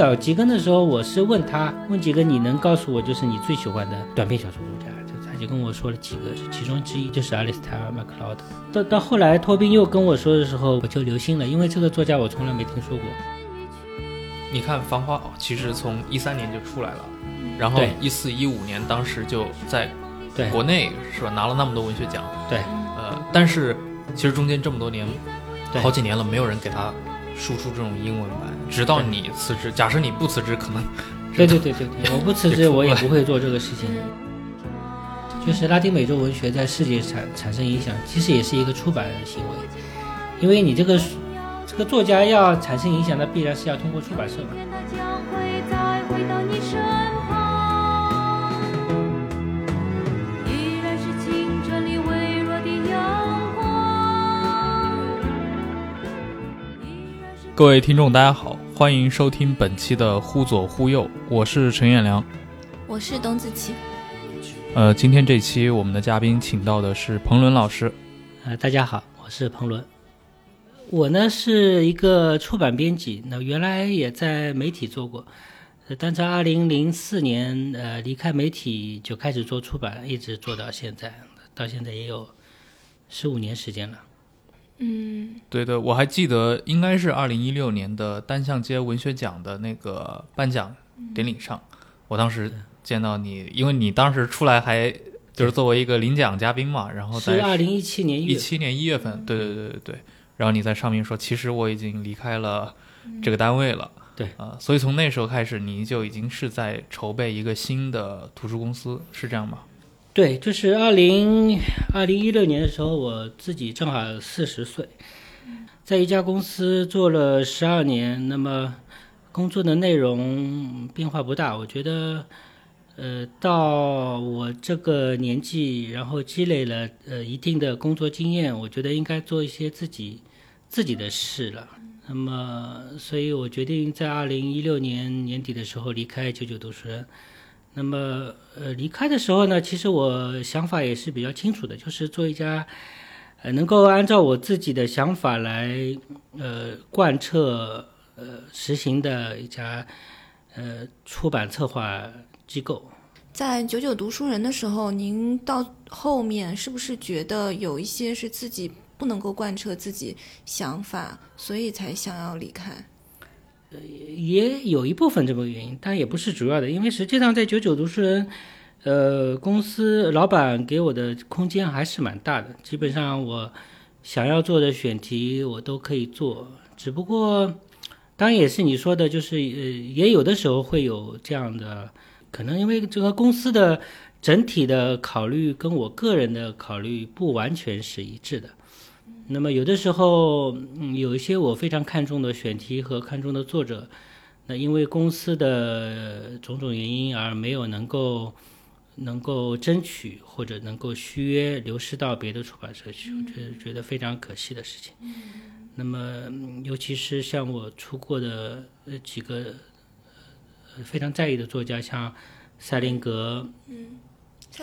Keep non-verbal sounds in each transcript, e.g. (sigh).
最早吉根的时候，我是问他，问吉根，你能告诉我就是你最喜欢的短篇小说作家？就他就跟我说了几个，其中之一就是阿里斯塔尔·麦克劳德。到到后来，托宾又跟我说的时候，我就留心了，因为这个作家我从来没听说过。你看《繁花》其实从一三年就出来了，然后对一四一五年当时就在国内是吧拿了那么多文学奖，对，呃，但是其实中间这么多年，好几年了，没有人给他输出这种英文版，直到你辞职，假设你不辞职，可能对对对对对，我不辞职，我也不会做这个事情。就是拉丁美洲文学在世界产产生影响，其实也是一个出版的行为，因为你这个这个作家要产生影响，那必然是要通过出版社嘛。各位听众，大家好，欢迎收听本期的《忽左忽右》，我是陈彦良。我是董子琪，呃，今天这期我们的嘉宾请到的是彭伦老师。呃，大家好，我是彭伦。我呢是一个出版编辑，那原来也在媒体做过，呃但在二零零四年呃离开媒体就开始做出版，一直做到现在，到现在也有十五年时间了。嗯，对的，我还记得应该是二零一六年的单向街文学奖的那个颁奖典礼上，我当时见到你，因为你当时出来还就是作为一个领奖嘉宾嘛，然后是在二零一七年一月，一七年一月份，对对对对对，然后你在上面说，其实我已经离开了这个单位了，对。啊、所以从那时候开始，你就已经是在筹备一个新的图书公司，是这样吗？对，就是二零二零一六年的时候，我自己正好四十岁，在一家公司做了十二年，那么工作的内容变化不大。我觉得，呃，到我这个年纪，然后积累了呃一定的工作经验，我觉得应该做一些自己自己的事了。那么，所以我决定在二零一六年年底的时候离开九九读书人。那么，呃，离开的时候呢，其实我想法也是比较清楚的，就是做一家，呃，能够按照我自己的想法来，呃，贯彻呃实行的一家，呃，出版策划机构。在九九读书人的时候，您到后面是不是觉得有一些是自己不能够贯彻自己想法，所以才想要离开？也有一部分这个原因，但也不是主要的，因为实际上在九九读书人，呃，公司老板给我的空间还是蛮大的，基本上我想要做的选题我都可以做，只不过，当然也是你说的，就是呃，也有的时候会有这样的，可能因为这个公司的整体的考虑跟我个人的考虑不完全是一致的。那么有的时候，嗯，有一些我非常看重的选题和看重的作者，那因为公司的种种原因而没有能够能够争取或者能够续约，流失到别的出版社去，我觉得觉得非常可惜的事情。那么，嗯尤其是像我出过的呃几个呃非常在意的作家，像塞林格、赛林格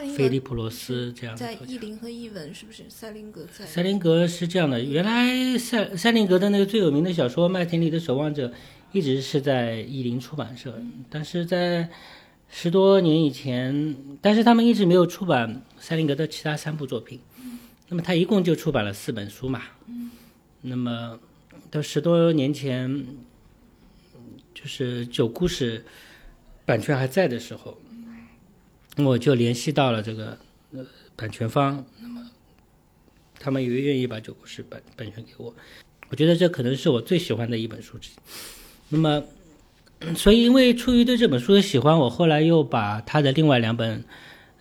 菲利普罗斯这样的在作家。译林和译文是不是？塞林格在。塞林格是这样的，原来塞塞林格的那个最有名的小说《麦田里的守望者》，一直是在译林出版社，但是在十多年以前，但是他们一直没有出版塞林格的其他三部作品，那么他一共就出版了四本书嘛，那么到十多年前，就是九故事版权还在的时候，我就联系到了这个呃版权方，那么他们也愿意把九故事版版权给我，我觉得这可能是我最喜欢的一本书之一。那么，(clears throat) 所以因为出于对这本书的喜欢，我后来又把他的另外两本，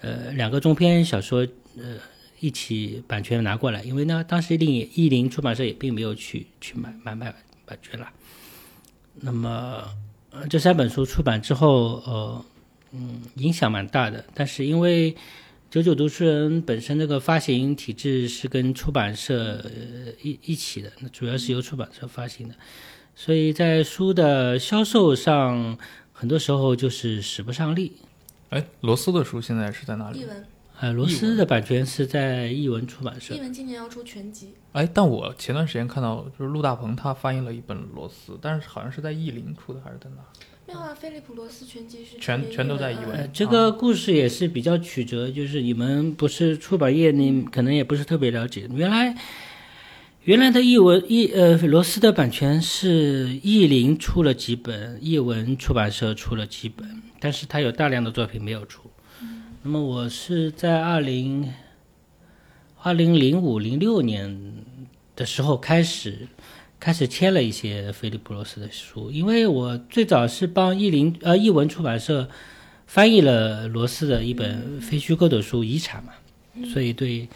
呃，两个中篇小说，呃，一起版权拿过来。因为呢，当时另译林出版社也并没有去去买买买版权了。那么，这三本书出版之后，呃，嗯，影响蛮大的。但是因为九九读书人本身这个发行体制是跟出版社呃一一起的，那主要是由出版社发行的，所以在书的销售上，很多时候就是使不上力。哎，罗斯的书现在是在哪里？译文，呃，罗斯的版权是在译文出版社译，文今年要出全集，哎，但我前段时间看到，就是陆大鹏他翻译了一本罗斯，但是好像是在译林出的，还是在哪？没有啊，菲利普罗斯全集是全全都在译文这个故事也是比较曲折，就是你们不是出版业，你可能也不是特别了解。原来，原来的译文译呃罗斯的版权是译林出了几本，译文出版社出了几本，但是他有大量的作品没有出。那么我是在二零二零零五零六年的时候开始开始签了一些菲利普罗斯的书，因为我最早是帮译林呃译文出版社翻译了罗斯的一本非虚构的书《遗产》嘛，所以对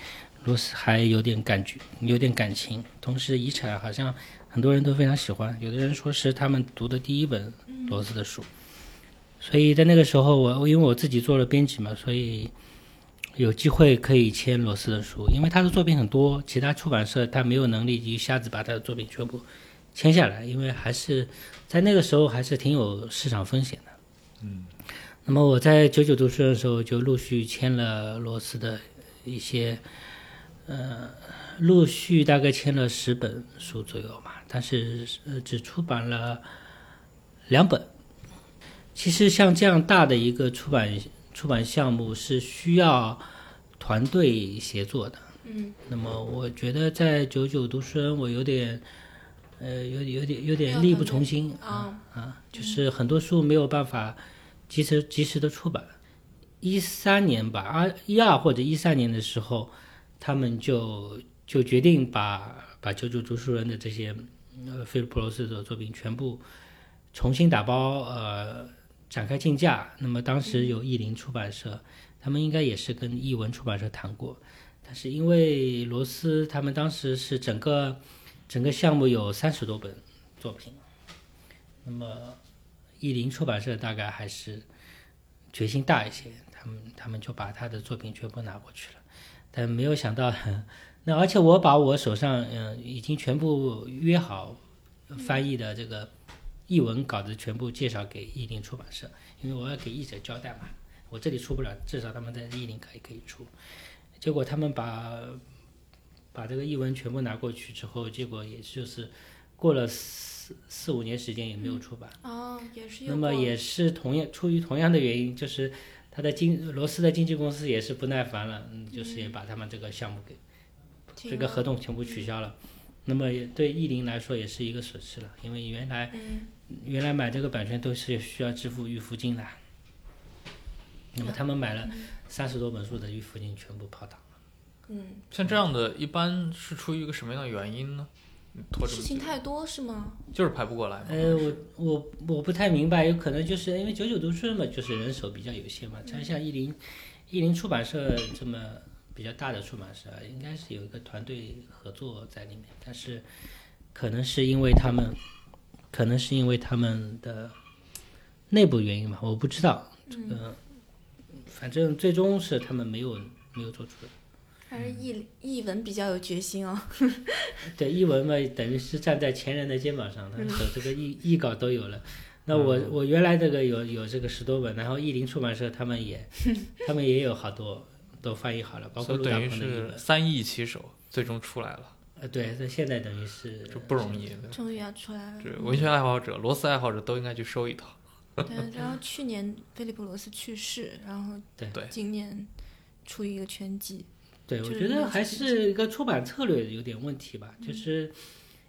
罗斯还有点感觉，有点感情。同时，《遗产》好像很多人都非常喜欢，有的人说是他们读的第一本罗斯的书。所以在那个时候我，我因为我自己做了编辑嘛，所以有机会可以签罗斯的书，因为他的作品很多，其他出版社他没有能力一下子把他的作品全部签下来，因为还是在那个时候还是挺有市场风险的。嗯，那么我在九九读书的时候就陆续签了罗斯的一些，呃，陆续大概签了十本书左右嘛，但是呃只出版了两本。其实像这样大的一个出版出版项目是需要团队协作的。嗯，那么我觉得在九九读书人，我有点，呃，有有点有点力不从心啊啊，就是很多书没有办法及时及时的出版。一三年吧，二一二或者一三年的时候，他们就就决定把把九九读书人的这些呃菲利普罗斯的作品全部重新打包，呃，展开竞价。那么当时有译林出版社，他们应该也是跟译文出版社谈过，但是因为罗斯他们当时是整个整个项目有三十多本作品，那么译林出版社大概还是决心大一些，他们他们就把他的作品全部拿过去了，但没有想到，(laughs) 那而且我把我手上嗯、已经全部约好翻译的这个译文稿子全部介绍给译林出版社，因为我要给译者交代嘛，我这里出不了，至少他们在译林可以可以出。结果他们把把这个译文全部拿过去之后，结果也就是过了四四五年时间也没有出版。哦，也是那么也是同样出于同样的原因，就是他的经罗斯的经纪公司也是不耐烦了，嗯，就是也把他们这个项目给这个合同全部取消了。那么也对译林来说也是一个损失了，因为原来嗯原来买这个版权都是需要支付预付金的，那么他们买了三十多本书的预付金全部泡汤了。嗯，像这样的，一般是出于一个什么样的原因呢？拖事，情太多是吗？就是排不过来嘛。呃，我我我不太明白，有可能就是因为九九读书人嘛，就是人手比较有限嘛。像像译林，译林出版社这么比较大的出版社，应该是有一个团队合作在里面，但是可能是因为他们，可能是因为他们的内部原因吧，我不知道。这个，反正最终是他们没有没有做出来。还是译译文比较有决心哦。(laughs) 对，译文嘛，等于是站在前人的肩膀上，他手这个译译稿都有了。那我我原来这个有有这个十多本，然后译林出版社他们也 (laughs) 他们也有好多都翻译好了，包括陆大所以等于是鹏的译本。三译其手，最终出来了，呃，对，那现在等于是这不容易。终于要出来了。对文学爱好者、罗斯爱好者都应该去收一套。(laughs) 对，然后去年菲利普罗斯去世，然后对对今年出一个全集。对，我觉得还是一个出版策略有点问题吧，就是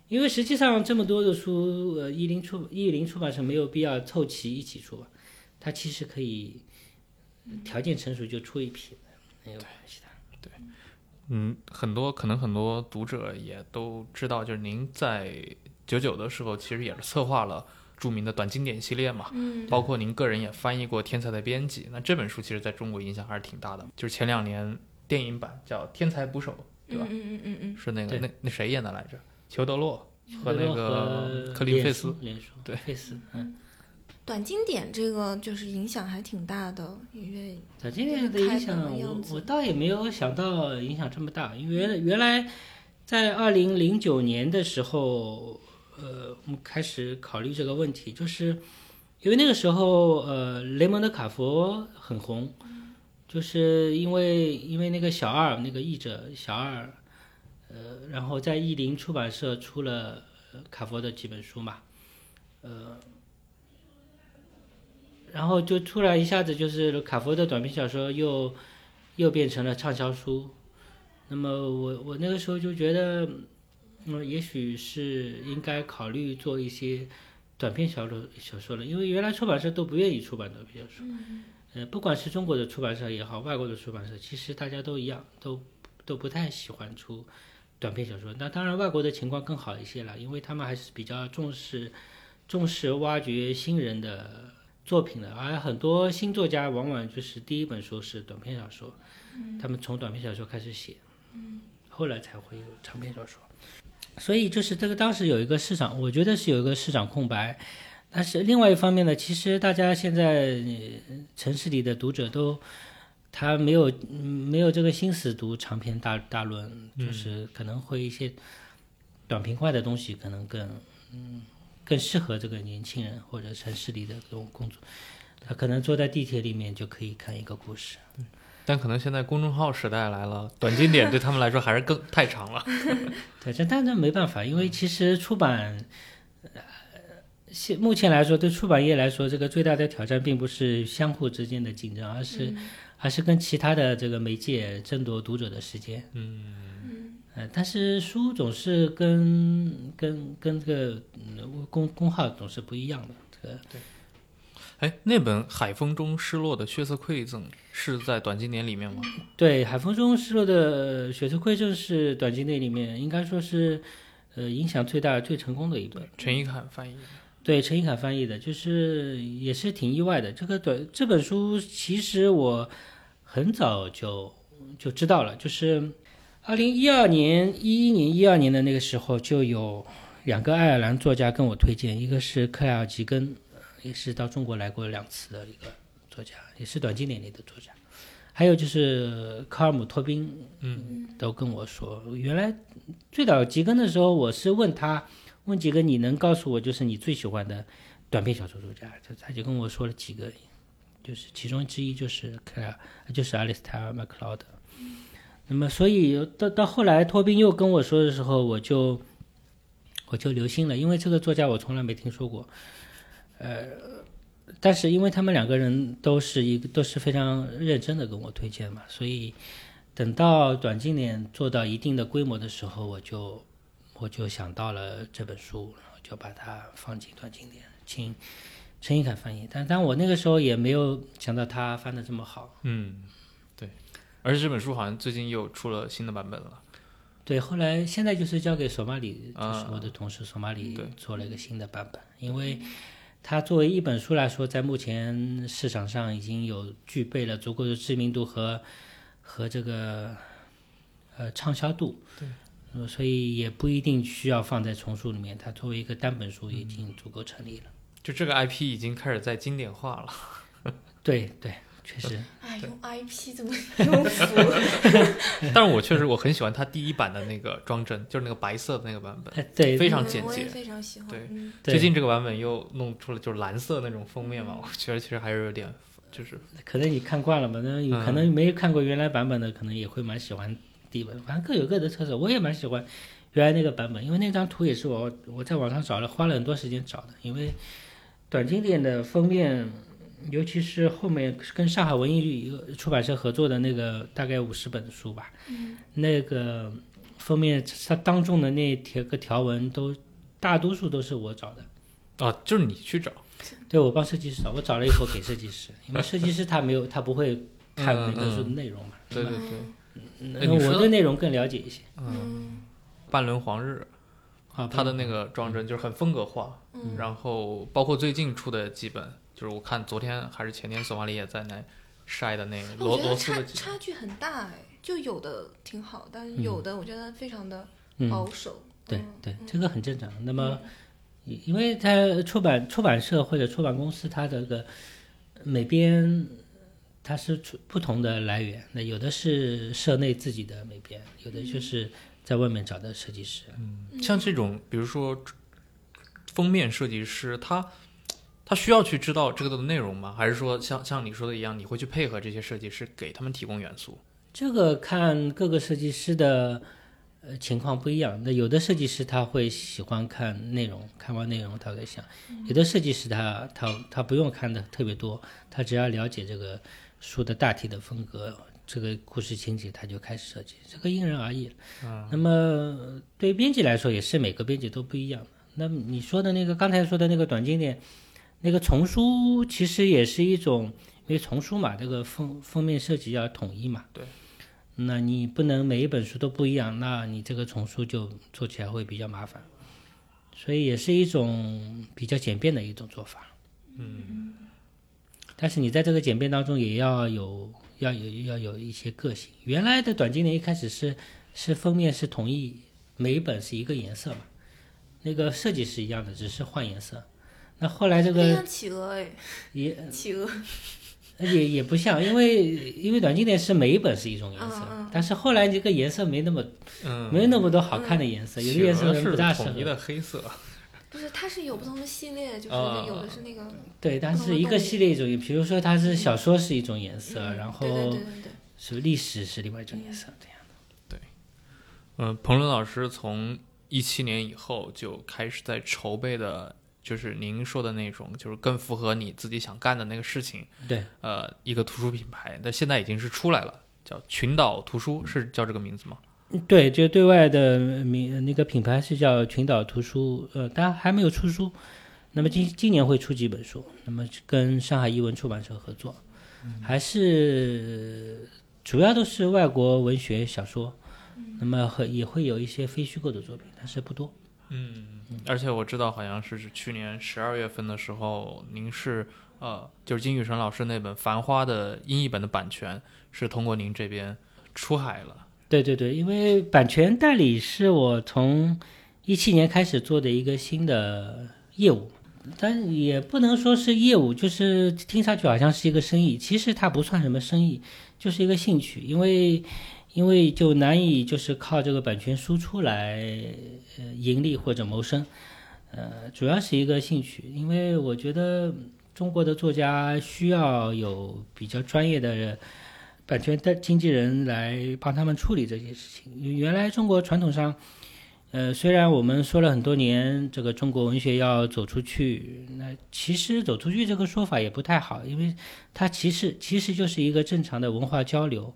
因为实际上这么多的书，呃，译林出译林出版社没有必要凑齐一起出吧，它其实可以条件成熟就出一批，没有关系的。嗯，很多可能很多读者也都知道，就是您在九九的时候，其实也是策划了著名的短经典系列嘛，嗯包括您个人也翻译过《天才的编辑》。那这本书其实在中国影响还是挺大的，就是前两年电影版叫《天才捕手》，对吧？嗯嗯嗯嗯嗯，是那个那那谁演的来着？裘德洛和那个克林费斯对费斯，嗯，短经典这个就是影响还挺大的，因为短经典的影响，我我倒也没有想到影响这么大，因为原来在二零零九年的时候，呃，我们开始考虑这个问题，就是因为那个时候，呃，雷蒙德·卡佛很红，就是因为因为那个小二那个译者小二，呃，然后在译林出版社出了呃卡佛的几本书嘛，呃。然后就突然一下子就是卡佛的短篇小说又又变成了畅销书，那么我我那个时候就觉得，嗯，也许是应该考虑做一些短篇小说小说了，因为原来出版社都不愿意出版短篇小说，呃，不管是中国的出版社也好，外国的出版社，其实大家都一样，都都不太喜欢出短篇小说。那当然，外国的情况更好一些了，因为他们还是比较重视重视挖掘新人的。作品的，而很多新作家往往就是第一本书是短篇小说，他们从短篇小说开始写，后来才会有长篇小说。所以就是这个当时有一个市场，我觉得是有一个市场空白。但是另外一方面呢，其实大家现在呃城市里的读者都他没有嗯没有这个心思读长篇大大论，就是可能会一些短平快的东西可能更嗯。更适合这个年轻人或者城市里的这种工作，他可能坐在地铁里面就可以看一个故事。但可能现在公众号时代来了，短经典对他们来说还是更太长了。对，这但这没办法，因为其实出版，呃，现目前来说对出版业来说，这个最大的挑战并不是相互之间的竞争，而是而是跟其他的这个媒介争夺读者的时间。嗯。呃，但是书总是跟跟跟这个公公号总是不一样的。这个对。哎，那本《海风中失落的血色馈赠》是在短经典里面吗？对，《海风中失落的血色馈赠》是短经典里面应该说是呃影响最大、最成功的一本。陈一侃翻译的。对，陈一侃翻译的，就是也是挺意外的。这个短这本书其实我很早就就知道了，就是。二零一二年、一一年、一二年的那个时候，就有两个爱尔兰作家跟我推荐，一个是克莱尔·吉根，也是到中国来过两次的一个作家，也是短经典里的作家，还有就是科尔姆·托宾，嗯，都跟我说，原来最早吉根的时候，我是问他，问几个你能告诉我，就是你最喜欢的短篇小说作家，他他就跟我说了几个，就是其中之一就是克莱尔，就是阿里斯泰尔·麦克劳德。那么，所以到到后来，托宾又跟我说的时候，我就我就留心了，因为这个作家我从来没听说过，呃，但是因为他们两个人都是一个都是非常认真的跟我推荐嘛，所以等到短经典做到一定的规模的时候，我就我就想到了这本书，然后就把它放进短经典，请陈一凯翻译，但但我那个时候也没有想到他翻的这么好，嗯。而且这本书好像最近又出了新的版本了。对，后来现在就是交给索马里，就是我的同事索马里做了一个新的版本，因为它作为一本书来说，在目前市场上已经有具备了足够的知名度和和这个呃畅销度。对，所以也不一定需要放在丛书里面，它作为一个单本书已经足够成立了。就这个 IP 已经开始在经典化了。对 (laughs) 对。确实，哎，用 IP 怎么用 (laughs) 服？(laughs) 但是我确实我很喜欢它第一版的那个装帧，就是那个白色的那个版本，对，非常简洁，非常喜欢。对，最近这个版本又弄出了就是蓝色那种封面嘛，我觉得其实还是有点，就是可能你看惯了嘛，那有可能没看过原来版本的，可能也会蛮喜欢第一版，反正各有各的特色。我也蛮喜欢原来那个版本，因为那张图也是我我在网上找了，花了很多时间找的，因为短经典的封面。尤其是后面跟上海文艺出版社合作的那个大概五十本书吧，那个封面它当中的那条个条文都大多数都是我找的，啊，就是你去找，对我帮设计师找，我找了以后给设计师，(laughs) 因为设计师他没有他不会看每个书的内容嘛，对对对，那我对内容更了解一些，嗯，半轮黄日，啊，他的那个装帧就是很风格化，然后包括最近出的几本。就是我看昨天还是前天，索马里也在那晒的那个罗罗斯的差距很大哎，就有的挺好，但是有的我觉得非常的保守。对对，这个很正常。那么因为它出版出版社或者出版公司，它这个美编它是出不同的来源，那有的是社内自己的美编，有的就是在外面找的设计师。嗯像这种，比如说封面设计师，他他需要去知道这个的内容吗？还是说像像你说的一样，你会去配合这些设计师，给他们提供元素？这个看各个设计师的呃情况不一样。那有的设计师他会喜欢看内容，看完内容他会想；有的设计师他他他不用看的特别多，他只要了解这个书的大体的风格，这个故事情节他就开始设计，这个因人而异那么对于编辑来说，也是每个编辑都不一样的。那你说的那个刚才说的那个短经典，那个丛书其实也是一种，因为丛书嘛，这个封封面设计要统一嘛。对。那你不能每一本书都不一样，那你这个丛书就做起来会比较麻烦，所以也是一种比较简便的一种做法。嗯。但是你在这个简便当中也要有要有要有一些个性。原来的短经典一开始是是封面是统一，每一本是一个颜色嘛，那个设计是一样的，只是换颜色。那后来这个企鹅哎，也企鹅，也也不像，因为因为短经典是每一本是一种颜色，但是后来这个颜色没那么嗯，没那么多好看的颜色，有的颜色是不大适统一。的黑色。(laughs) 不是，它是有不同的系列，就是啊有的是那个，对，但是一个系列一种，比如说它是小说是一种颜色，嗯然后是历史是另外一种颜色，这样的。对。嗯，彭伦老师从一七年以后就开始在筹备的，就是您说的那种，就是更符合你自己想干的那个事情。对，呃，一个图书品牌，那现在已经是出来了，叫群岛图书，是叫这个名字吗？对，就对外的名那个品牌是叫群岛图书，呃，当然还没有出书。那么今今年会出几本书，那么跟上海译文出版社合作，还是主要都是外国文学小说，那么和也会有一些非虚构的作品，但是不多。嗯，而且我知道好像是去年十二月份的时候，您是呃，就是金宇澄老师那本《繁花》的英译本的版权是通过您这边出海了。对对对，因为版权代理是我从一七年开始做的一个新的业务，但也不能说是业务，就是听上去好像是一个生意，其实它不算什么生意，就是一个兴趣，因为因为就难以就是靠这个版权输出来呃盈利或者谋生，呃，主要是一个兴趣，因为我觉得中国的作家需要有比较专业的。版权的经纪人来帮他们处理这些事情。原来中国传统上，呃，虽然我们说了很多年，这个中国文学要走出去，那其实走出去这个说法也不太好，因为它其实其实就是一个正常的文化交流。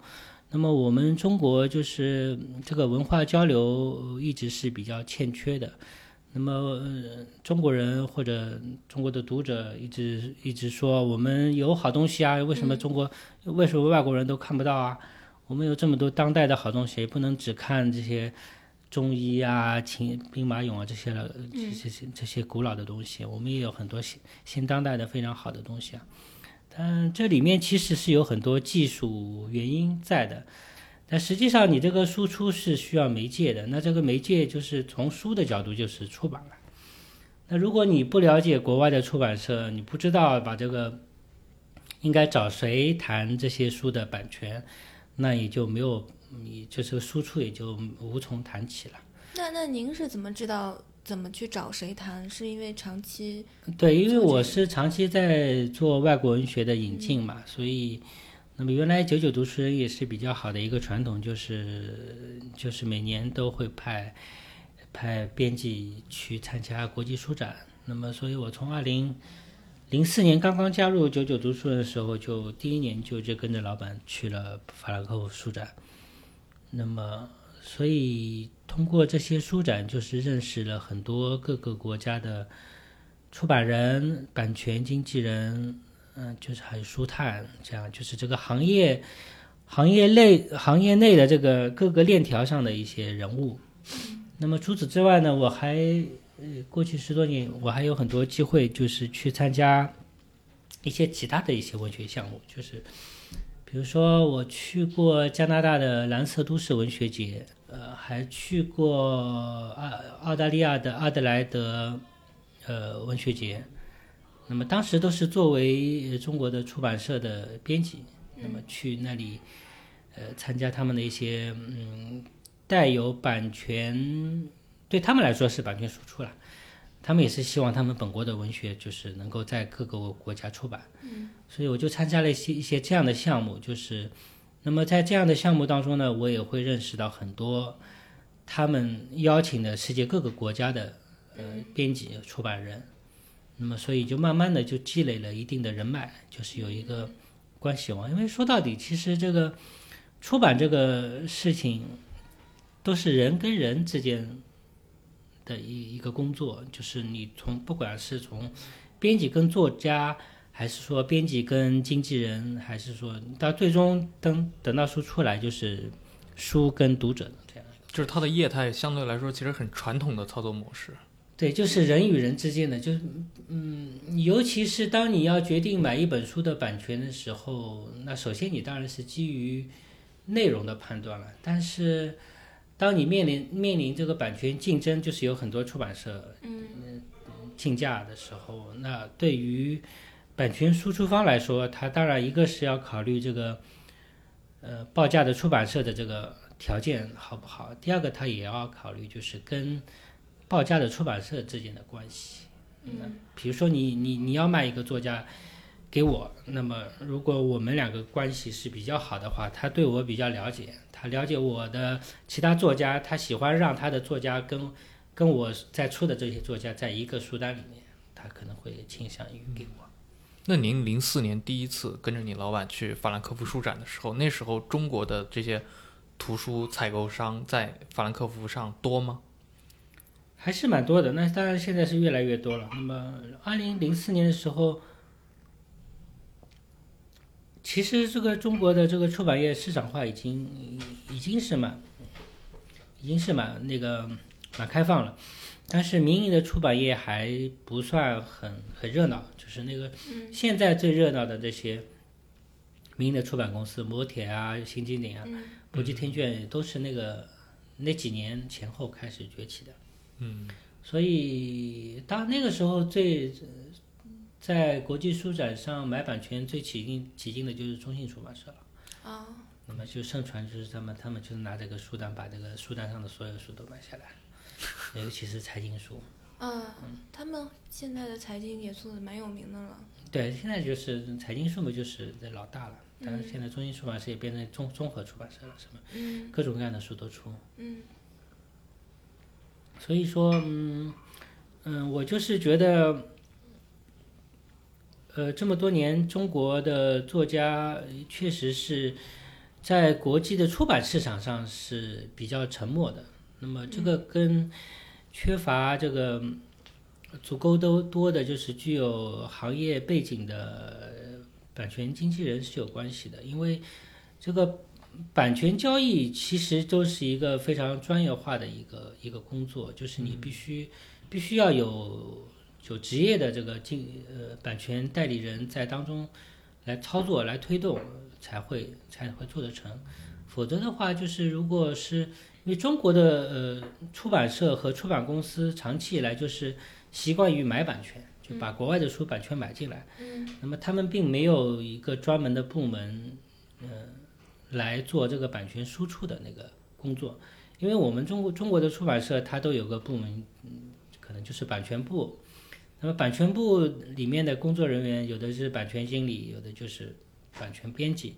那么我们中国就是这个文化交流一直是比较欠缺的。那么、呃、中国人或者中国的读者一直一直说我们有好东西啊，为什么中国、为什么外国人都看不到啊？我们有这么多当代的好东西，不能只看这些中医啊、秦兵马俑啊这些了，这这些这些古老的东西，我们也有很多新新当代的非常好的东西啊。但这里面其实是有很多技术原因在的。但实际上，你这个输出是需要媒介的，那这个媒介就是从书的角度就是出版了。那如果你不了解国外的出版社，你不知道把这个应该找谁谈这些书的版权，那也就没有你就是输出也就无从谈起了。那那您是怎么知道怎么去找谁谈？是因为长期对，因为我是长期在做外国文学的引进嘛，所以，那么原来九九读书人也是比较好的一个传统，就是就是每年都会派派编辑去参加国际书展。那么，所以我从二零零四年刚刚加入九九读书人的时候，就第一年就就跟着老板去了法兰克福书展。那么，所以通过这些书展，就是认识了很多各个国家的出版人、版权经纪人，嗯，就是还有书探，这样就是这个行业行业内行业内的这个各个链条上的一些人物。那么除此之外呢，我还过去十多年，我还有很多机会，就是去参加一些其他的一些文学项目，就是比如说我去过加拿大的蓝色都市文学节，呃，还去过澳澳大利亚的阿德莱德呃文学节，那么当时都是作为呃中国的出版社的编辑，那么去那里呃参加他们的一些嗯带有版权，对他们来说是版权输出了。他们也是希望他们本国的文学就是能够在各个国家出版，嗯，所以我就参加了一些一些这样的项目，就是，那么在这样的项目当中呢，我也会认识到很多他们邀请的世界各个国家的呃编辑出版人，那么所以就慢慢的就积累了一定的人脉，就是有一个关系网，因为说到底，其实这个出版这个事情都是人跟人之间。的一一个工作，就是你从不管是从编辑跟作家，还是说编辑跟经纪人，还是说到最终等等到书出来，就是书跟读者这样。就是它的业态相对来说其实很传统的操作模式。对，就是人与人之间的，就是嗯，尤其是当你要决定买一本书的版权的时候，那首先你当然是基于内容的判断了，但是。当你面临面临这个版权竞争，就是有很多出版社嗯竞价的时候，那对于版权输出方来说，他当然一个是要考虑这个呃报价的出版社的这个条件好不好，第二个他也要考虑就是跟报价的出版社之间的关系。嗯，比如说你你你要卖一个作家给我，那么如果我们两个关系是比较好的话，他对我比较了解。他了解我的其他作家，他喜欢让他的作家跟跟我在出的这些作家在一个书单里面，他可能会倾向于给我。那您零四年第一次跟着你老板去法兰克福书展的时候，那时候中国的这些图书采购商在法兰克福上多吗？还是蛮多的，那当然现在是越来越多了。那么二零零四年的时候。其实这个中国的这个出版业市场化已经已经是蛮，已经是蛮那个蛮开放了，但是民营的出版业还不算很很热闹，就是那个现在最热闹的这些民营的出版公司，摩铁啊、新经典啊、博济天卷都是那个那几年前后开始崛起的。嗯，所以当那个时候最。在国际书展上买版权最起劲起劲的就是中信出版社了。啊，那么就盛传就是他们，他们就是拿这个书单把这个书单上的所有书都买下来，尤其是财经书。嗯，他们现在的财经也做的蛮有名的了。对，现在就是财经书嘛，就是老大了。但是现在中信出版社也变成综综合出版社了，什么嗯各种各样的书都出。嗯所以说，嗯嗯，我就是觉得。呃，这么多年，中国的作家确实是在国际的出版市场上是比较沉默的。那么，这个跟缺乏这个足够都多的，就是具有行业背景的版权经纪人是有关系的。因为这个版权交易其实都是一个非常专业化的一个一个工作，就是你必须必须要有。就职业的这个经呃版权代理人在当中来操作来推动才会才会做得成，否则的话就是如果是因为中国的呃出版社和出版公司长期以来就是习惯于买版权，就把国外的书版权买进来，嗯那么他们并没有一个专门的部门呃来做这个版权输出的那个工作，因为我们中国中国的出版社它都有个部门，嗯，可能就是版权部。那么版权部里面的工作人员，有的是版权经理，有的就是版权编辑，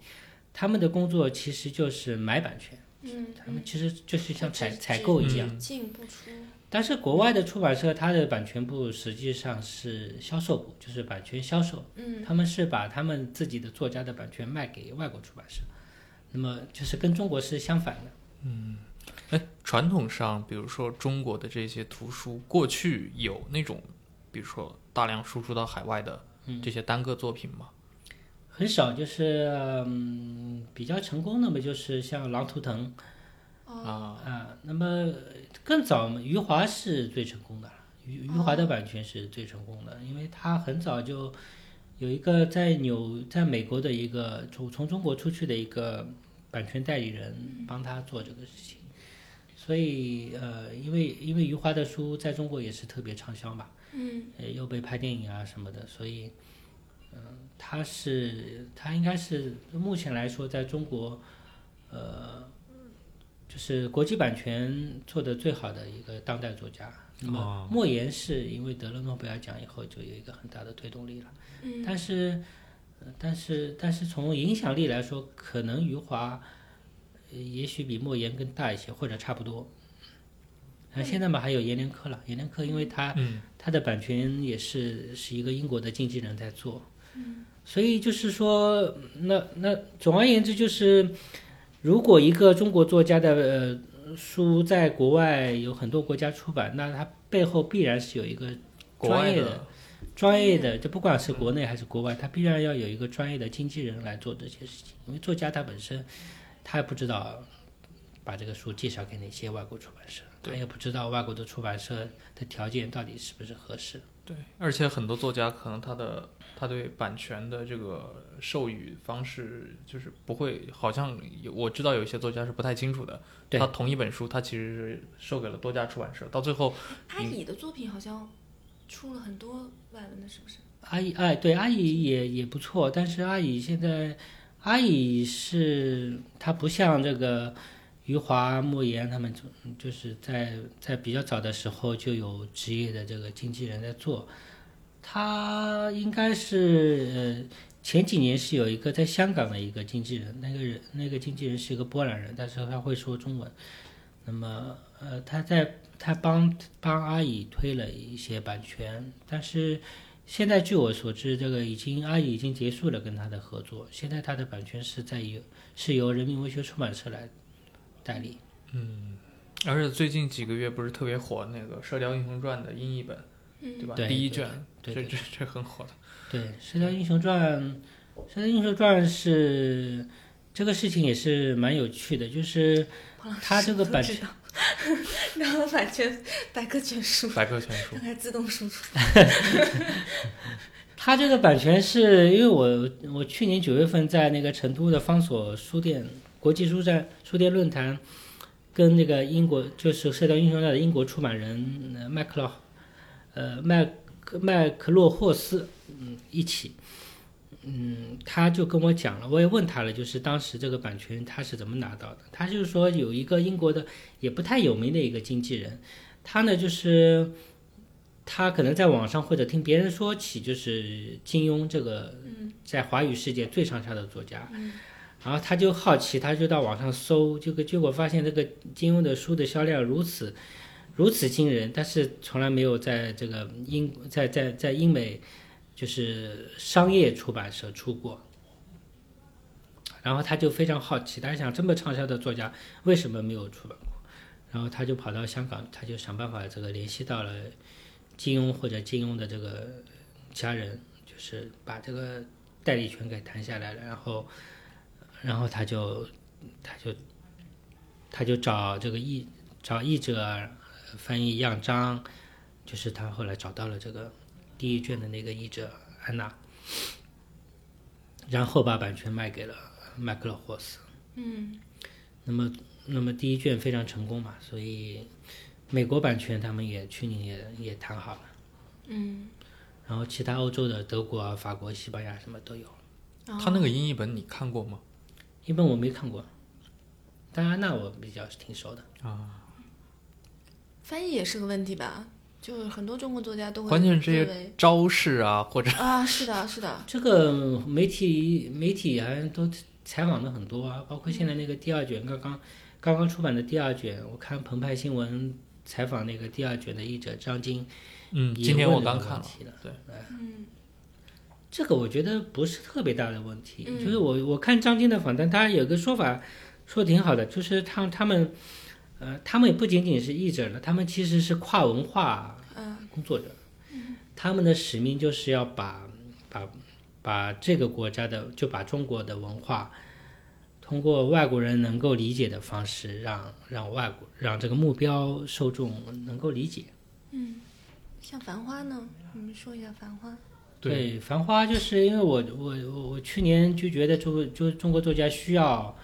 他们的工作其实就是买版权，嗯，他们其实就是像采采购一样。嗯进不出。但是国外的出版社，它的版权部实际上是销售部，就是版权销售，嗯他们是把他们自己的作家的版权卖给外国出版社，那么就是跟中国是相反的。嗯哎，传统上，比如说中国的这些图书，过去有那种，比如说大量输出到海外的这些单个作品吗？很少，就是嗯比较成功的嘛，就是像《狼图腾》哦，啊，啊，那么更早嘛，余华是最成功的。余余华的版权是最成功的，因为他很早就有一个在纽在美国的一个从从中国出去的一个版权代理人帮他做这个事情，所以呃，因为因为余华的书在中国也是特别畅销嘛，嗯呃，又被拍电影啊什么的，所以，嗯、他是他应该是目前来说，在中国，呃，就是国际版权做的最好的一个当代作家。那么哦莫言是因为得了诺贝尔奖以后，就有一个很大的推动力了。嗯但是，呃但是但是从影响力来说，可能余华，呃也许比莫言更大一些，或者差不多。然后现在嘛，还有阎连科了。阎连科因为他嗯。他的版权也是是一个英国的经纪人在做，所以就是说，那那总而言之就是，如果一个中国作家的呃书在国外有很多国家出版，那它背后必然是有一个专业的专业的，就不管是国内还是国外，他必然要有一个专业的经纪人来做这些事情，因为作家他本身他也不知道把这个书介绍给哪些外国出版社，他也不知道外国的出版社的条件到底是不是合适。对，而且很多作家可能他的他对版权的这个授予方式就是不会，好像有我知道有一些作家是不太清楚的。对他同一本书，他其实是授给了多家出版社，到最后阿乙的作品好像出了很多外文的，是不是？阿乙，哎，对，阿乙也也不错，但是阿乙现在，阿乙是她不像这个余华、莫言他们就，就是在在比较早的时候就有职业的这个经纪人在做，他应该是呃前几年是有一个在香港的一个经纪人，那个人那个经纪人是一个波兰人，但是他会说中文，那么呃他在他帮帮阿乙推了一些版权，但是。现在据我所知，这个已经阿姨已经结束了跟他的合作，现在他的版权是在由是由人民文学出版社来代理。嗯而且最近几个月不是特别火那个《射雕英雄传》的英译本，对吧？第一卷，对对这这这很火的。对，《射雕英雄传》，《射雕英雄传》是这个事情也是蛮有趣的，就是 (laughs) 它这个版权，然后版权百科全书，百科全书它，还自动输出。他这个版权是因为我我去年九月份在那个成都的方所书店国际书展书店论坛，跟那个英国就是《射雕英雄传》的英国出版人呃麦克洛呃麦克麦克洛霍斯嗯一起，嗯，他就跟我讲了，我也问他了，就是当时这个版权他是怎么拿到的？他就是说有一个英国的也不太有名的一个经纪人，他呢就是。他可能在网上或者听别人说起，就是金庸这个在华语世界最畅销的作家，然后他就好奇，他就到网上搜，这个结果发现这个金庸的书的销量如此如此惊人，但是从来没有在这个英在在在英美就是商业出版社出过。然后他就非常好奇，他想这么畅销的作家为什么没有出版过？然后他就跑到香港，他就想办法这个联系到了金庸或者金庸的这个家人，就是把这个代理权给谈下来了，然后，然后他就他就他就找这个译找译者呃翻译样章，就是他后来找到了这个第一卷的那个译者安娜，然后把版权卖给了麦克勒霍斯。嗯那么，那么第一卷非常成功嘛，所以美国版权他们也去年也也谈好了，嗯，然后其他欧洲的德国啊、法国、西班牙什么都有。他那个英译本你看过吗？一本我没看过，但安娜我比较挺熟的啊。翻译也是个问题吧？就是很多中国作家都会关键是这些招式啊，或者啊，是的，是的，(laughs) 这个媒体媒体好像都采访的很多啊，包括现在那个第二卷刚刚刚刚出版的第二卷，我看澎湃新闻采访那个第二卷的译者张晶，嗯，今天我刚看了。对，嗯这个我觉得不是特别大的问题，嗯就是我我看张晶的访谈，他有个说法说得挺好的，就是他他们，呃，他们也不仅仅是译者了，他们其实是跨文化嗯工作者，他们的使命就是要把把把这个国家的就把中国的文化，通过外国人能够理解的方式，让让外国让这个目标受众能够理解。嗯，像《繁花》呢？你们说一下《繁花》。对，繁花就是因为我我我我去年就觉得就就中国作家需要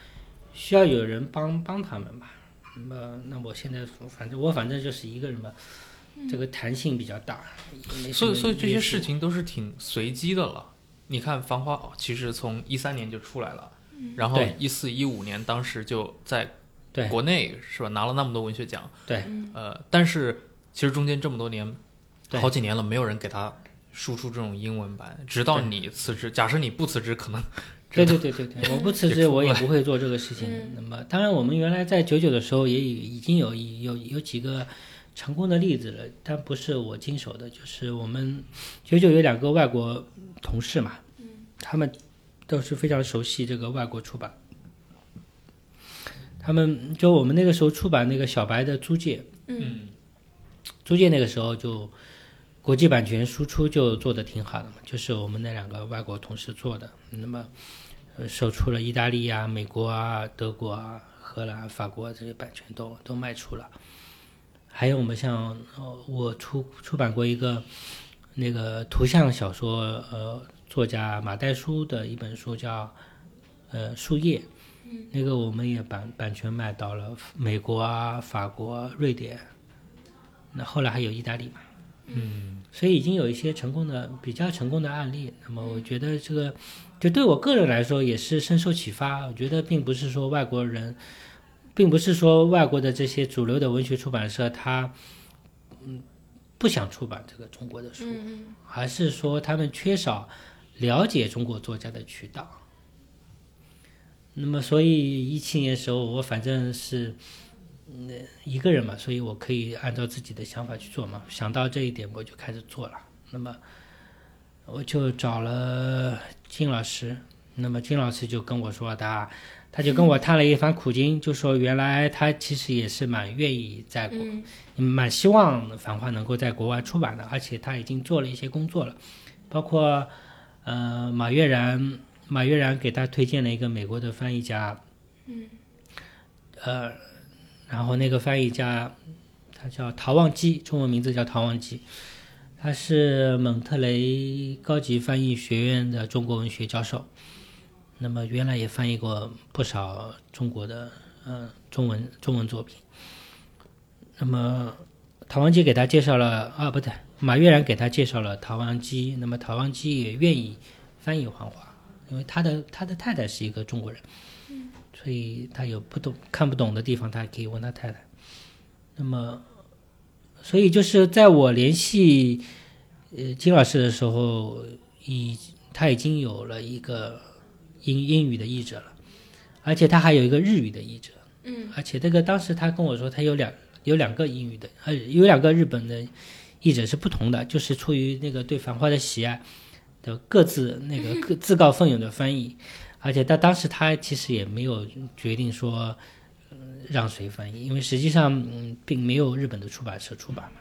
需要有人帮帮他们吧，那么那我现在反正我反正就是一个人吧，这个弹性比较大。所以所以这些事情都是挺随机的了。你看《繁花》其实从一三年就出来了，然后对。一四一五年当时就在国内是吧？拿了那么多文学奖，对。呃，但是其实中间这么多年，好几年了，没有人给他输出这种英文版，直到你辞职。假设你不辞职，可能对对对对对，我不辞职，我也不会做这个事情。嗯那么，当然，我们原来在九九的时候也已经有有有几个成功的例子了，但不是我经手的，就是我们九九有两个外国同事嘛，他们都是非常熟悉这个外国出版。他们就我们那个时候出版那个小白的租界，嗯租界那个时候就国际版权输出就做的挺好的嘛，就是我们那两个外国同事做的。那么，呃，售出了意大利啊、美国啊、德国啊、荷兰、法国这些版权都都卖出了。还有我们像，我出出版过一个那个图像小说呃作家马代书的一本书叫呃树叶，那个我们也版版权卖到了美国啊、法国、瑞典，那后来还有意大利嘛，嗯，所以已经有一些成功的、比较成功的案例。那么我觉得这个，就对我个人来说也是深受启发。我觉得并不是说外国人，并不是说外国的这些主流的文学出版社他，嗯，不想出版这个中国的书，嗯而是说他们缺少了解中国作家的渠道。那么，所以一七年的时候，我反正是嗯一个人嘛，所以我可以按照自己的想法去做嘛。想到这一点，我就开始做了。那么，我就找了金老师，那么金老师就跟我说他，他就跟我谈了一番苦经，就说原来他其实也是蛮愿意在国嗯蛮希望《繁花》能够在国外出版的，而且他已经做了一些工作了，包括呃马悦然，马悦然给他推荐了一个美国的翻译家，嗯，呃，然后那个翻译家他叫陶望基，中文名字叫陶望基，他是蒙特雷高级翻译学院的中国文学教授，那么原来也翻译过不少中国的呃中文中文作品。那么陶望基给他介绍了啊，不对，马悦然给他介绍了陶望基。那么陶望基也愿意翻译黄华，因为他的他的太太是一个中国人，所以他有不懂看不懂的地方，他可以问他太太。那么，所以就是在我联系呃金老师的时候，已他已经有了一个英英语的译者了，而且他还有一个日语的译者。嗯而且这个当时他跟我说，他有两有两个英语的，呃，有两个日本的译者是不同的，就是出于那个对《繁花》的喜爱的各自那个各 (laughs) 自告奋勇的翻译，而且他当时他其实也没有决定说、呃让谁翻译，因为实际上嗯并没有日本的出版社出版嘛，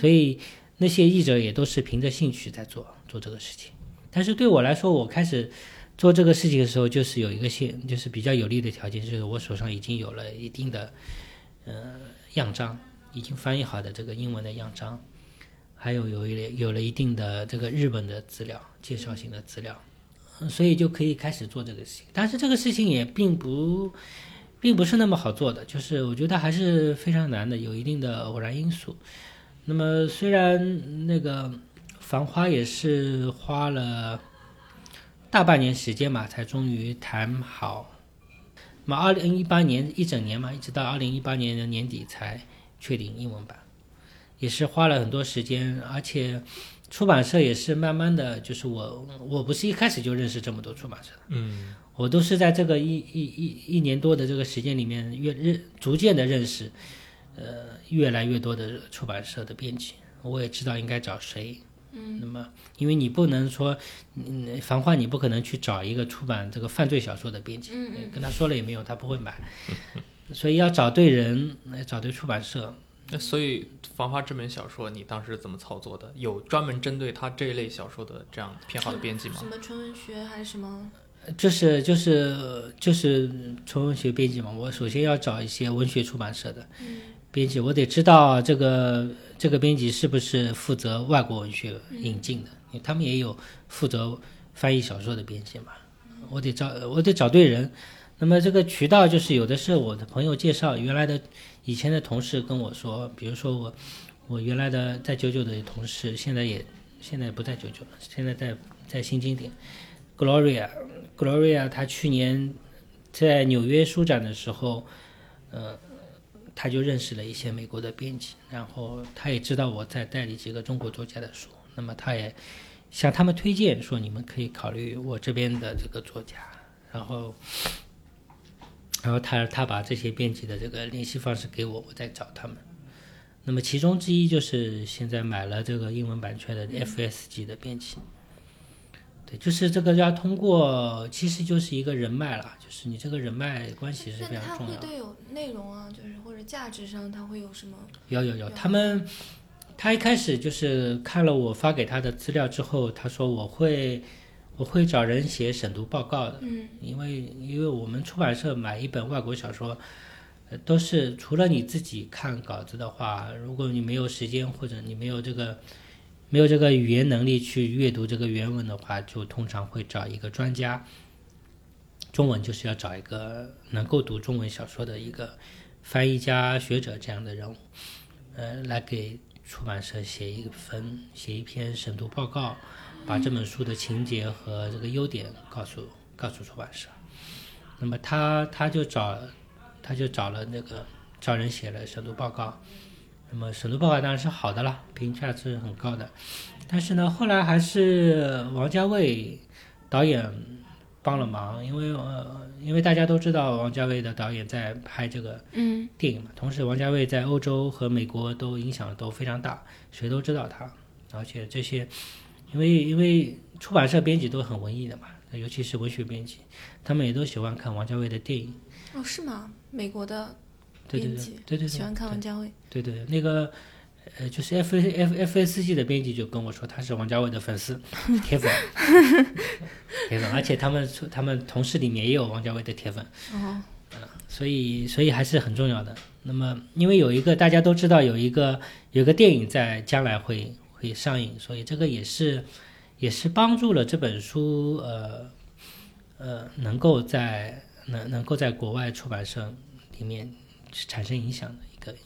所以那些译者也都是凭着兴趣在做做这个事情。但是对我来说，我开始做这个事情的时候，就是有一个现，就是比较有利的条件，就是我手上已经有了一定的呃样章，已经翻译好的这个英文的样章，还有有一有了一定的这个日本的资料，介绍性的资料，呃所以就可以开始做这个事情。但是这个事情也并不并不是那么好做的，就是我觉得还是非常难的，有一定的偶然因素。那么虽然那个《繁花》也是花了大半年时间嘛，才终于谈好。那么二零一八年一整年嘛，一直到二零一八年的年底才确定英文版，也是花了很多时间，而且出版社也是慢慢的就是我我不是一开始就认识这么多出版社的，嗯我都是在这个一一一一年多的这个时间里面越认逐渐的认识，呃，越来越多的出版社的编辑，我也知道应该找谁。嗯，那么因为你不能说，嗯，《繁花》你不可能去找一个出版这个犯罪小说的编辑，嗯跟他说了也没用，他不会买，所以要找对人，呃找对出版社。那所以《繁花》这本小说，你当时怎么操作的？有专门针对他这一类小说的这样偏好的编辑吗什？么纯文学还是什么？就是就是就是纯文学编辑嘛，我首先要找一些文学出版社的编辑，我得知道这个这个编辑是不是负责外国文学引进的，因为他们也有负责翻译小说的编辑嘛，我得找我得找对人。那么这个渠道就是有的是我的朋友介绍，原来的以前的同事跟我说，比如说我我原来的在九九的同事，现在也现在不在九九了，现在在在新经典，Gloria，Gloria，他去年在纽约书展的时候，呃，他就认识了一些美国的编辑，然后他也知道我在代理几个中国作家的书，那么他也向他们推荐说，你们可以考虑我这边的这个作家，然后。然后他他把这些编辑的这个联系方式给我，我再找他们。那么其中之一就是现在买了这个英文版权的 FS 级的编辑。对，就是这个要通过，其实就是一个人脉了，就是你这个人脉关系是非常重要的。会对有内容啊，就是或者价值上，他会有什么？有有有，他们他一开始就是看了我发给他的资料之后，他说我会。我会找人写审读报告的，嗯，因为因为我们出版社买一本外国小说，呃，都是除了你自己看稿子的话，如果你没有时间或者你没有这个没有这个语言能力去阅读这个原文的话，就通常会找一个专家，中文就是要找一个能够读中文小说的一个翻译家、学者这样的人物，呃，来给出版社写一份写一篇审读报告。把这本书的情节和这个优点告诉告诉出版社，那么他他就找他就找了那个找人写了审读报告，那么审读报告当然是好的了，评价是很高的，但是呢，后来还是王家卫导演帮了忙，因为呃，因为大家都知道王家卫的导演在拍这个嗯。电影嘛，同时王家卫在欧洲和美国都影响都非常大，谁都知道他，而且这些。因为因为出版社编辑都很文艺的嘛，尤其是文学编辑，他们也都喜欢看王家卫的电影。哦，是吗？美国的对对编辑对对对，喜欢看王家卫。对对对，那个呃，就是 F F F S G 的编辑就跟我说，他是王家卫的粉丝，铁粉，(laughs) 铁粉，而且他们他们同事里面也有王家卫的铁粉。哦，所以所以还是很重要的。那么因为有一个大家都知道有一个有个电影在将来会。会上映，所以这个也是，也是帮助了这本书，呃，呃，能够在能能够在国外出版社里面产生影响的一个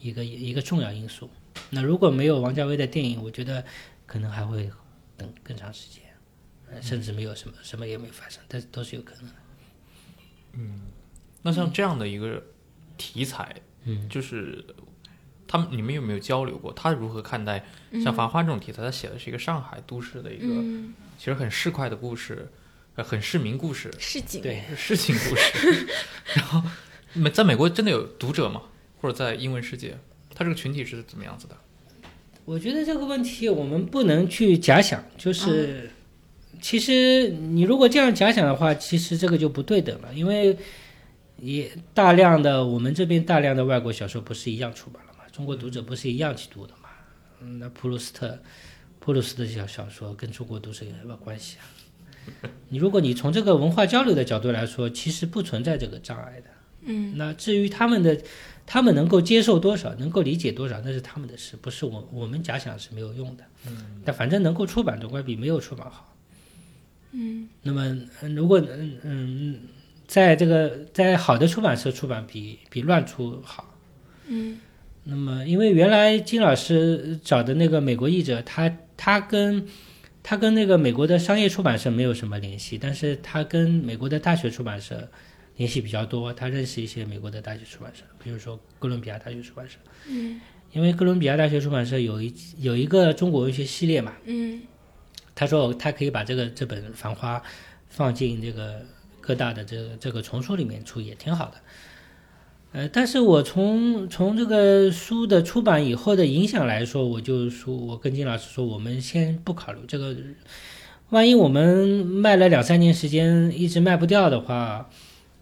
一个一个重要因素。那如果没有王家卫的电影，我觉得可能还会等更长时间，甚至没有什么什么也没发生，但都是有可能的。嗯，那像这样的一个题材，嗯，就是。他们你们有没有交流过？他如何看待像《繁花》这种题材？他写的是一个上海都市的一个，其实很市侩的故事，呃，很市民故事，市井对市井故事。(laughs) 然后美在美国真的有读者吗？或者在英文世界，他这个群体是怎么样子的？我觉得这个问题我们不能去假想，就是其实你如果这样假想的话，其实这个就不对等了，因为也大量的我们这边大量的外国小说不是一样出版了。中国读者不是一样去读的嘛？嗯，那普鲁斯特、普鲁斯特小小说跟中国读者有什么关系啊？(laughs) 你如果你从这个文化交流的角度来说，其实不存在这个障碍的。嗯，那至于他们的，他们能够接受多少，能够理解多少，那是他们的事，不是我我们假想是没有用的。嗯，但反正能够出版总归比没有出版好。嗯，那么如果嗯嗯，在这个在好的出版社出版比比乱出好。嗯。那么，因为原来金老师找的那个美国译者，他他跟他跟那个美国的商业出版社没有什么联系，但是他跟美国的大学出版社联系比较多，他认识一些美国的大学出版社，比如说哥伦比亚大学出版社。嗯。因为哥伦比亚大学出版社有一有一个中国文学系列嘛。嗯。他说他可以把这个这本《繁花》放进这个各大的这个这个丛书里面出，也挺好的。呃，但是我从从这个书的出版以后的影响来说，我就说，我跟金老师说，我们先不考虑这个，万一我们卖了两三年时间一直卖不掉的话，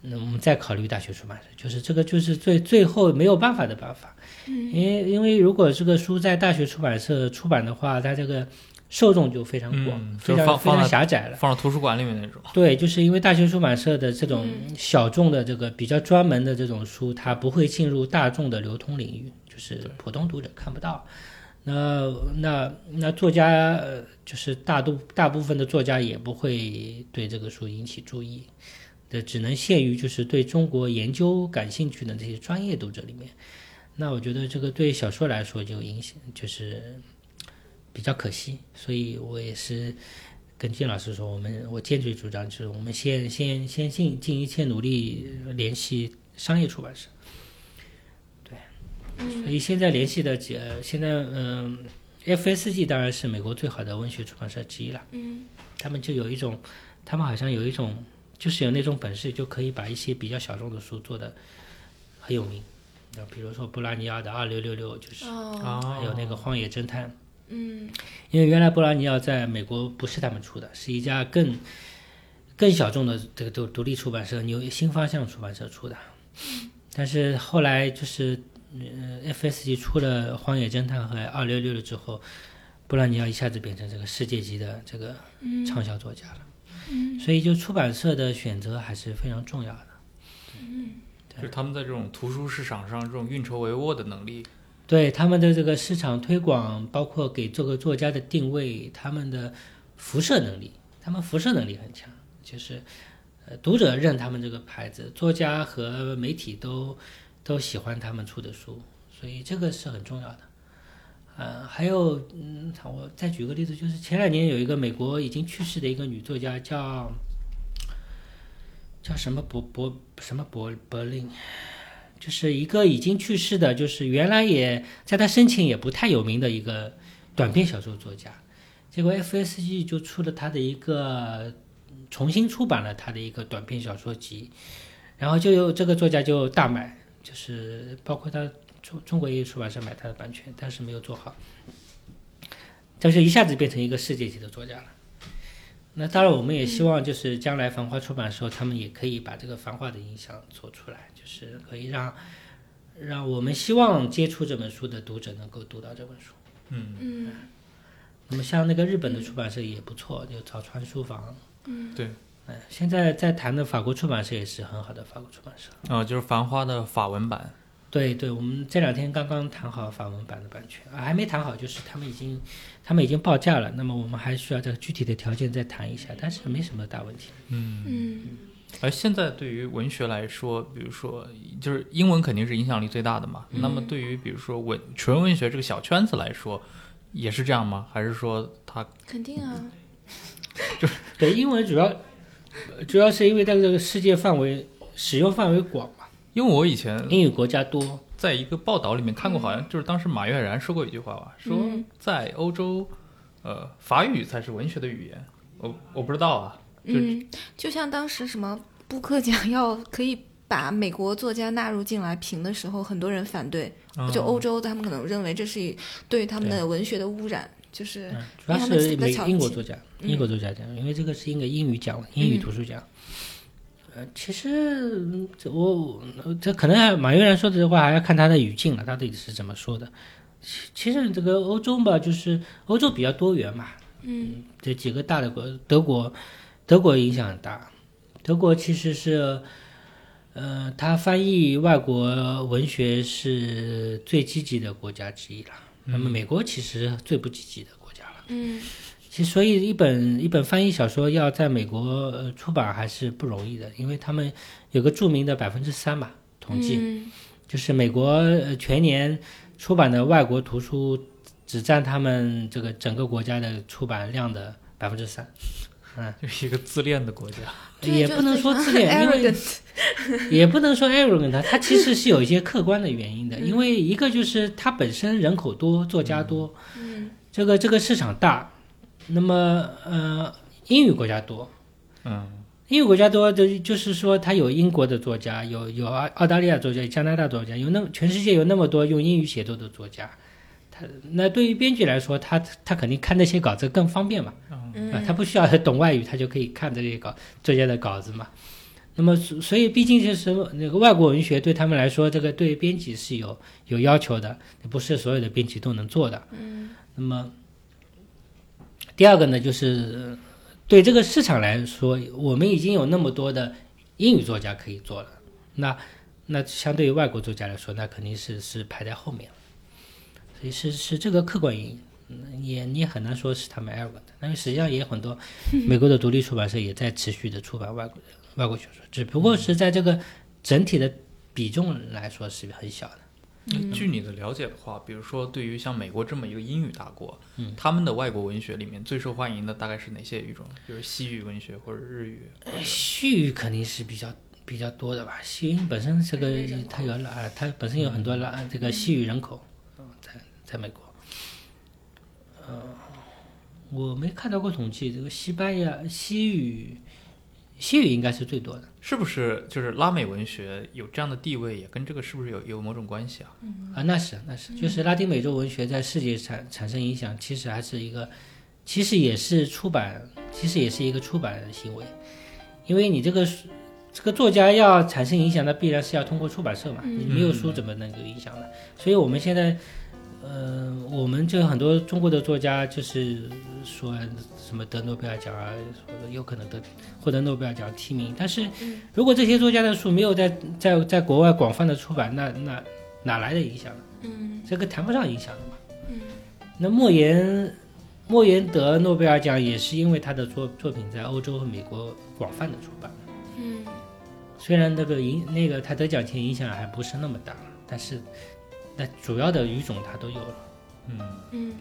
那我们再考虑大学出版社，就是这个就是最最后没有办法的办法，因为因为如果这个书在大学出版社出版的话，它这个。受众就非常广，非常非常狭窄了。放到图书馆里面那种。对，就是因为大学出版社的这种小众的这个比较专门的这种书，它不会进入大众的流通领域，就是普通读者看不到。那那那作家，就是大多大部分的作家也不会对这个书引起注意，这只能限于就是对中国研究感兴趣的这些专业读者里面。那我觉得这个对小说来说就影响就是比较可惜，所以我也是跟金老师说，我们我坚决主张就是我们先先先尽尽一切努力联系商业出版社。对，所以现在联系的几呃现在嗯、FSG 当然是美国最好的文学出版社之一了。嗯他们就有一种，他们好像有一种，就是有那种本事，就可以把一些比较小众的书做的很有名。那，比如说布拉尼亚的《二六六六》，就是哦啊，还有那个《荒野侦探》，嗯因为原来布拉尼奥在美国不是他们出的，是一家更更小众的这个独独立出版社纽约新方向出版社出的。但是后来就是呃 FSG 出了《荒野侦探》和《二六六六》之后，布拉尼奥一下子变成这个世界级的这个畅销作家了。所以就出版社的选择还是非常重要的。就是他们在这种图书市场上这种运筹帷幄的能力，对他们的这个市场推广，包括给这个作家的定位，他们的辐射能力，他们辐射能力很强，就是呃读者认他们这个牌子，作家和媒体都都喜欢他们出的书，所以这个是很重要的。呃，还有，嗯，我再举个例子，就是前两年有一个美国已经去世的一个女作家叫叫什么伯伯什么伯伯林，就是一个已经去世的，就是原来也在他生前也不太有名的一个短篇小说作家，结果 FSG 就出了他的一个重新出版了他的一个短篇小说集，然后就有这个作家就大买，就是包括他中中国也有出版社买他的版权，但是没有做好，但是一下子变成一个世界级的作家了。那当然，我们也希望就是将来繁花出版的时候，他们也可以把这个繁花的影响做出来，就是可以让让我们希望接触这本书的读者能够读到这本书。嗯，嗯那么像那个日本的出版社也不错，就早川书房。嗯对，哎，现在在谈的法国出版社也是很好的法国出版社。啊，就是《繁花》的法文版，对对，我们这两天刚刚谈好法文版的版权，啊，还没谈好，就是他们已经他们已经报价了，那么我们还需要这个具体的条件再谈一下，但是没什么大问题。嗯，嗯而现在对于文学来说，比如说就是英文肯定是影响力最大的嘛，那么对于比如说文纯文学这个小圈子来说，也是这样吗？还是说它肯定啊，就 (laughs) 是对，英文主要主要是因为在这个世界范围使用范围广嘛，因为我以前英语国家多。在一个报道里面看过，好像就是当时马悦然说过一句话吧，说嗯在欧洲，呃，法语才是文学的语言。我我不知道啊，就嗯，就像当时什么布克奖要可以把美国作家纳入进来评的时候，很多人反对，嗯。就欧洲他们可能认为这是对他们的文学的污染，就是嗯，主要是美自己的巧英国作家，嗯。英国作家奖，因为这个是一个英语奖，英语图书奖。呃，其实我呃这可能还马悦然说的这话还要看他的语境了，他到底是怎么说的。其其实这个欧洲吧，就是欧洲比较多元嘛，嗯这几个大的国，德国，德国影响很大。德国其实是，呃，他翻译外国文学是最积极的国家之一了。那么美国其实最不积极的国家了。嗯其实，所以一本一本翻译小说要在美国呃出版还是不容易的，因为他们有个著名的百分之三嘛统计，嗯就是美国呃全年出版的外国图书只占他们这个整个国家的出版量的百分之三。嗯就是一个自恋的国家。也不能说自恋，因为 (laughs) 也不能说 arrogant，它其实是有一些客观的原因的。因为一个就是它本身人口多，作家多，嗯这个这个市场大，那么呃英语国家多，嗯英语国家多就就是说它有英国的作家，有有澳澳大利亚作家，加拿大作家，有那全世界有那么多用英语写作的作家。他那对于编剧来说，他他肯定看那些稿子更方便嘛。啊，嗯他不需要懂外语，他就可以看这些稿作家的稿子嘛。那么，所所以毕竟就是那个外国文学对他们来说，这个对编辑是有有要求的，不是所有的编辑都能做的。嗯那么，第二个呢，就是对这个市场来说，我们已经有那么多的英语作家可以做了，那那相对于外国作家来说，那肯定是是排在后面。所以是是这个客观原因，也你也很难说是他们 arrogant，因为实际上也有很多美国的独立出版社也在持续的出版外国外国小说，只不过是在这个整体的比重来说是很小的。嗯据你的了解的话，比如说对于像美国这么一个英语大国，嗯他们的外国文学里面最受欢迎的大概是哪些语种？比如西语文学或者日语？西语肯定是比较比较多的吧。西语本身这个它有拉，它本身有很多拉这个西语人口，嗯，在在美国。呃，我没看到过统计，这个西班牙西语西语应该是最多的。是不是就是拉美文学有这样的地位，也跟这个是不是有有某种关系啊？啊，那是那是，就是拉丁美洲文学在世界产产生影响，其实还是一个，其实也是出版，其实也是一个出版的行为，因为你这个书这个作家要产生影响，那必然是要通过出版社嘛，你没有书怎么能够影响呢？所以我们现在，呃，我们就很多中国的作家就是说什么得诺贝尔奖啊，或者有可能得获得诺贝尔奖提名，但是如果这些作家的书没有在在在国外广泛的出版，那那哪来的影响呢？嗯这个谈不上影响的嘛。嗯那莫言，莫言得诺贝尔奖也是因为他的作作品在欧洲和美国广泛的出版。嗯虽然那个影那个他得奖前影响还不是那么大，但是那主要的语种他都有了。嗯，嗯